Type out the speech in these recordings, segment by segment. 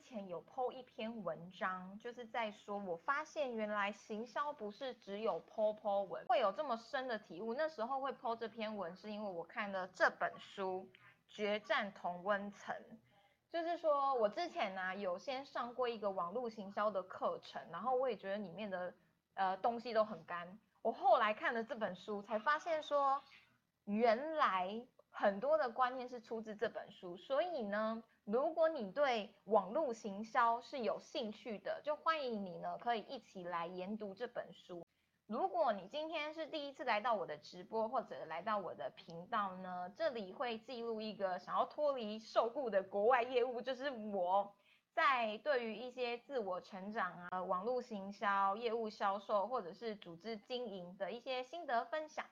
前有 PO 一篇文章，就是在说，我发现原来行销不是只有 PO PO 文，会有这么深的体悟。那时候会 PO 这篇文，是因为我看了这本书《决战同温层》，就是说我之前呢有先上过一个网络行销的课程，然后我也觉得里面的呃东西都很干。我后来看了这本书，才发现说，原来很多的观念是出自这本书，所以呢。如果你对网络行销是有兴趣的，就欢迎你呢，可以一起来研读这本书。如果你今天是第一次来到我的直播或者来到我的频道呢，这里会记录一个想要脱离受雇的国外业务，就是我在对于一些自我成长啊、网络行销、业务销售或者是组织经营的一些心得分享。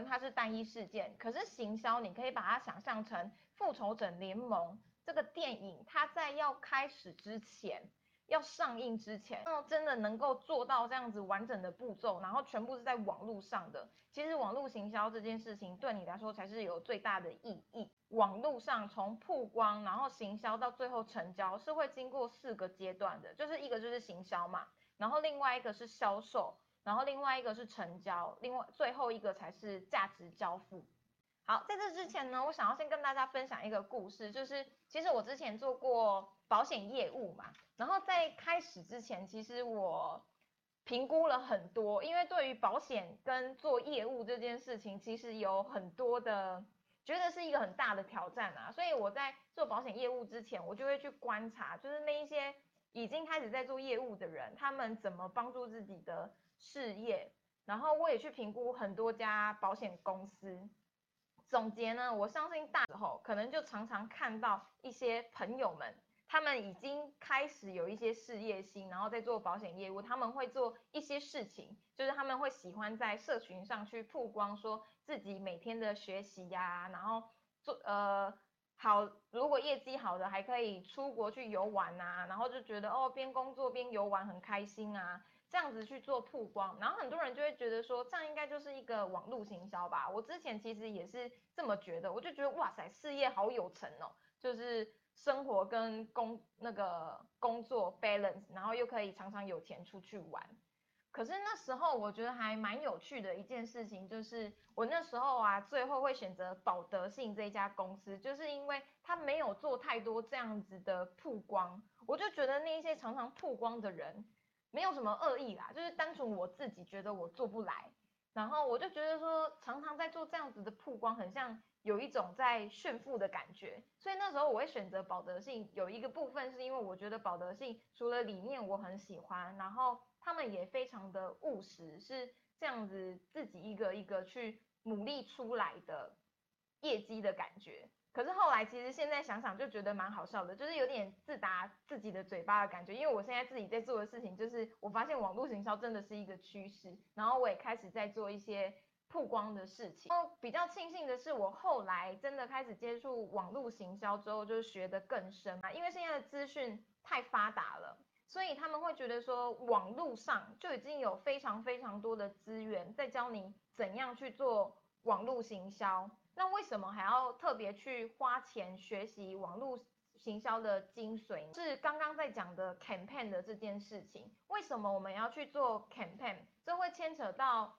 它是单一事件，可是行销你可以把它想象成复仇者联盟这个电影，它在要开始之前，要上映之前，那真的能够做到这样子完整的步骤，然后全部是在网络上的。其实网络行销这件事情对你来说才是有最大的意义。网络上从曝光，然后行销到最后成交，是会经过四个阶段的，就是一个就是行销嘛，然后另外一个是销售。然后另外一个是成交，另外最后一个才是价值交付。好，在这之前呢，我想要先跟大家分享一个故事，就是其实我之前做过保险业务嘛，然后在开始之前，其实我评估了很多，因为对于保险跟做业务这件事情，其实有很多的觉得是一个很大的挑战啊，所以我在做保险业务之前，我就会去观察，就是那一些已经开始在做业务的人，他们怎么帮助自己的。事业，然后我也去评估很多家保险公司。总结呢，我相信大时候可能就常常看到一些朋友们，他们已经开始有一些事业心，然后在做保险业务。他们会做一些事情，就是他们会喜欢在社群上去曝光，说自己每天的学习呀，然后做呃好，如果业绩好的还可以出国去游玩啊，然后就觉得哦边工作边游玩很开心啊。这样子去做曝光，然后很多人就会觉得说，这样应该就是一个网络行销吧。我之前其实也是这么觉得，我就觉得哇塞，事业好有成哦，就是生活跟工那个工作 balance，然后又可以常常有钱出去玩。可是那时候我觉得还蛮有趣的一件事情，就是我那时候啊，最后会选择保德信这家公司，就是因为他没有做太多这样子的曝光，我就觉得那些常常曝光的人。没有什么恶意啦，就是单纯我自己觉得我做不来，然后我就觉得说常常在做这样子的曝光，很像有一种在炫富的感觉，所以那时候我会选择保德信，有一个部分是因为我觉得保德信除了理念我很喜欢，然后他们也非常的务实，是这样子自己一个一个去努力出来的业绩的感觉。可是后来，其实现在想想就觉得蛮好笑的，就是有点自打自己的嘴巴的感觉。因为我现在自己在做的事情，就是我发现网络行销真的是一个趋势，然后我也开始在做一些曝光的事情。然后比较庆幸的是，我后来真的开始接触网络行销之后，就是学得更深啊。因为现在的资讯太发达了，所以他们会觉得说，网络上就已经有非常非常多的资源在教你怎样去做网络行销。那为什么还要特别去花钱学习网络行销的精髓？是刚刚在讲的 campaign 的这件事情。为什么我们要去做 campaign？这会牵扯到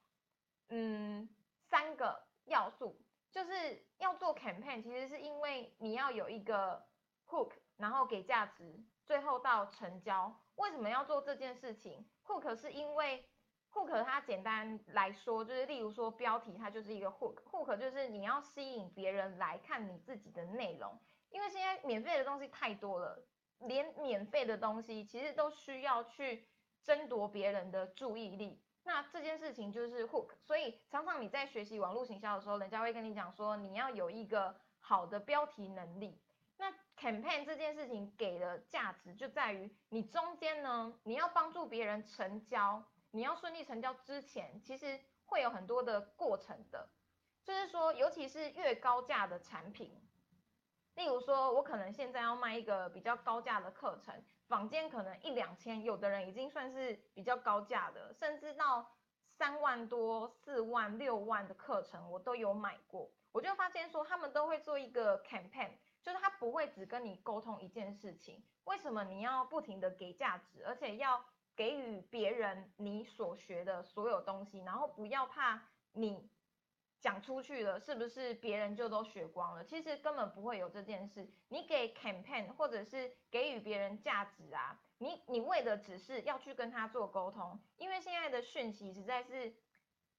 嗯三个要素，就是要做 campaign，其实是因为你要有一个 hook，然后给价值，最后到成交。为什么要做这件事情？hook 是因为 hook 它简单来说就是，例如说标题它就是一个 hook，hook 就是你要吸引别人来看你自己的内容，因为现在免费的东西太多了，连免费的东西其实都需要去争夺别人的注意力，那这件事情就是 hook，所以常常你在学习网络行销的时候，人家会跟你讲说你要有一个好的标题能力，那 campaign 这件事情给的价值就在于你中间呢，你要帮助别人成交。你要顺利成交之前，其实会有很多的过程的，就是说，尤其是越高价的产品，例如说，我可能现在要卖一个比较高价的课程，坊间可能一两千，有的人已经算是比较高价的，甚至到三万多、四万、六万的课程，我都有买过。我就发现说，他们都会做一个 campaign，就是他不会只跟你沟通一件事情。为什么你要不停的给价值，而且要给予别人你所学的所有东西，然后不要怕你讲出去了，是不是别人就都学光了？其实根本不会有这件事。你给 campaign 或者是给予别人价值啊，你你为的只是要去跟他做沟通，因为现在的讯息实在是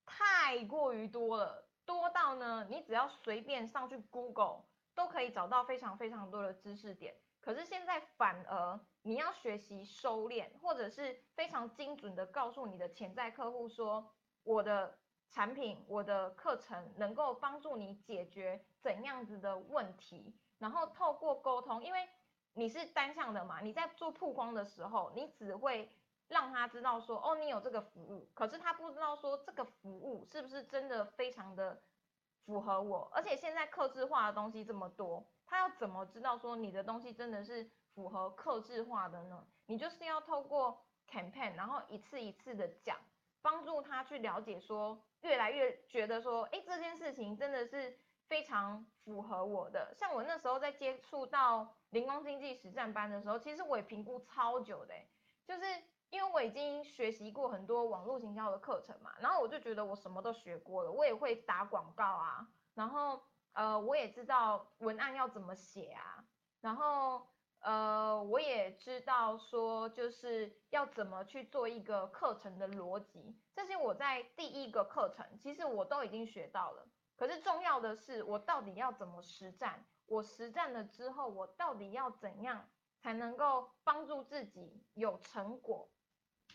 太过于多了。多到呢，你只要随便上去 Google 都可以找到非常非常多的知识点。可是现在反而你要学习收敛，或者是非常精准的告诉你的潜在客户说，我的产品、我的课程能够帮助你解决怎样子的问题，然后透过沟通，因为你是单向的嘛，你在做曝光的时候，你只会。让他知道说，哦，你有这个服务，可是他不知道说这个服务是不是真的非常的符合我，而且现在客制化的东西这么多，他要怎么知道说你的东西真的是符合客制化的呢？你就是要透过 campaign，然后一次一次的讲，帮助他去了解说，越来越觉得说，哎，这件事情真的是非常符合我的。像我那时候在接触到灵光经济实战班的时候，其实我也评估超久的，就是。因为我已经学习过很多网络营销的课程嘛，然后我就觉得我什么都学过了，我也会打广告啊，然后呃我也知道文案要怎么写啊，然后呃我也知道说就是要怎么去做一个课程的逻辑，这些我在第一个课程其实我都已经学到了，可是重要的是我到底要怎么实战，我实战了之后我到底要怎样才能够帮助自己有成果？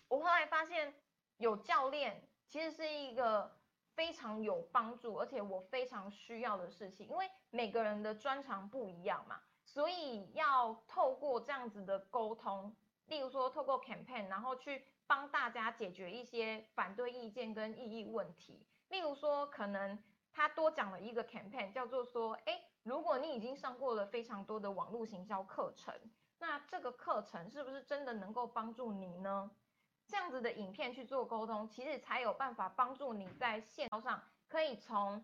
我后来发现，有教练其实是一个非常有帮助，而且我非常需要的事情。因为每个人的专长不一样嘛，所以要透过这样子的沟通，例如说透过 campaign，然后去帮大家解决一些反对意见跟异议问题。例如说，可能他多讲了一个 campaign，叫做说，哎，如果你已经上过了非常多的网络行销课程，那这个课程是不是真的能够帮助你呢？这样子的影片去做沟通，其实才有办法帮助你在线上可以从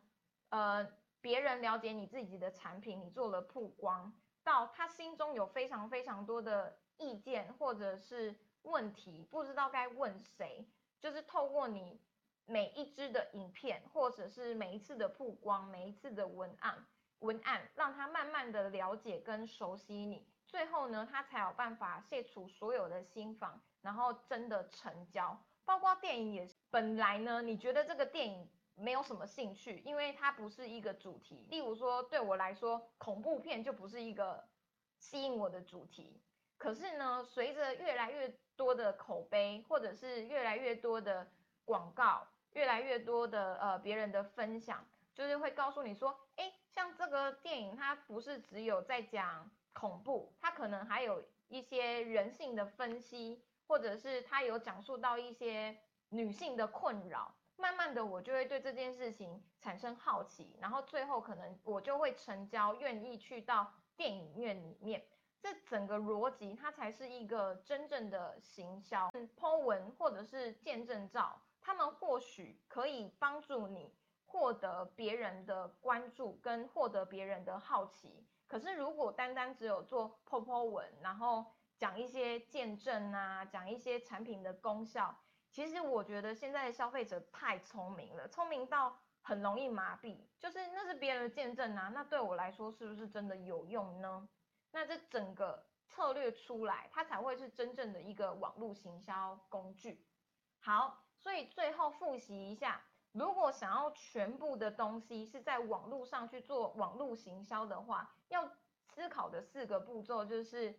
呃别人了解你自己的产品，你做了曝光，到他心中有非常非常多的意见或者是问题，不知道该问谁，就是透过你每一支的影片，或者是每一次的曝光，每一次的文案文案，让他慢慢的了解跟熟悉你，最后呢，他才有办法卸除所有的心防。然后真的成交，包括电影也。本来呢，你觉得这个电影没有什么兴趣，因为它不是一个主题。例如说，对我来说，恐怖片就不是一个吸引我的主题。可是呢，随着越来越多的口碑，或者是越来越多的广告，越来越多的呃别人的分享，就是会告诉你说，哎，像这个电影，它不是只有在讲恐怖，它可能还有一些人性的分析。或者是他有讲述到一些女性的困扰，慢慢的我就会对这件事情产生好奇，然后最后可能我就会成交，愿意去到电影院里面。这整个逻辑它才是一个真正的行销。Po 文或者是见证照，他们或许可以帮助你获得别人的关注跟获得别人的好奇。可是如果单单只有做 Po Po 文，然后讲一些见证啊，讲一些产品的功效。其实我觉得现在的消费者太聪明了，聪明到很容易麻痹。就是那是别人的见证啊，那对我来说是不是真的有用呢？那这整个策略出来，它才会是真正的一个网络行销工具。好，所以最后复习一下，如果想要全部的东西是在网络上去做网络行销的话，要思考的四个步骤就是。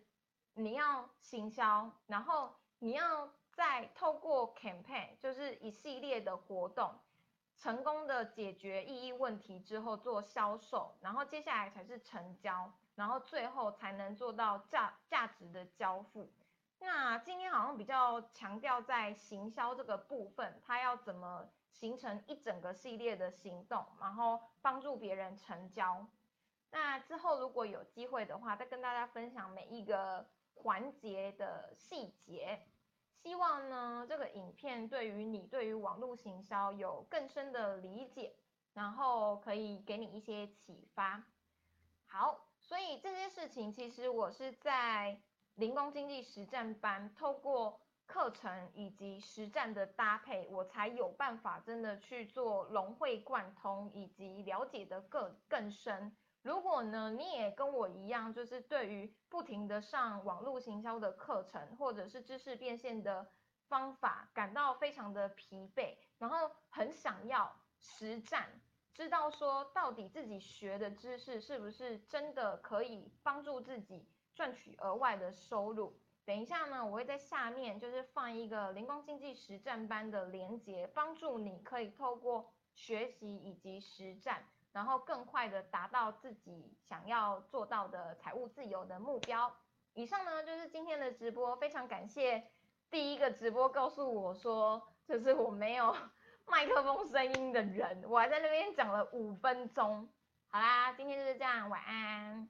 你要行销，然后你要再透过 campaign，就是一系列的活动，成功的解决异议问题之后做销售，然后接下来才是成交，然后最后才能做到价价值的交付。那今天好像比较强调在行销这个部分，它要怎么形成一整个系列的行动，然后帮助别人成交。那之后如果有机会的话，再跟大家分享每一个。环节的细节。希望呢这个影片对于你对于网络行销有更深的理解，然后可以给你一些启发。好，所以这些事情其实我是在零工经济实战班透过课程以及实战的搭配，我才有办法真的去做融会贯通以及了解的更更深。如果呢，你也跟我一样，就是对于不停的上网络行销的课程，或者是知识变现的方法，感到非常的疲惫，然后很想要实战，知道说到底自己学的知识是不是真的可以帮助自己赚取额外的收入。等一下呢，我会在下面就是放一个灵光经济实战班的连接，帮助你可以透过学习以及实战。然后更快的达到自己想要做到的财务自由的目标。以上呢就是今天的直播，非常感谢第一个直播告诉我说，就是我没有 麦克风声音的人，我还在那边讲了五分钟。好啦，今天就是这样，晚安。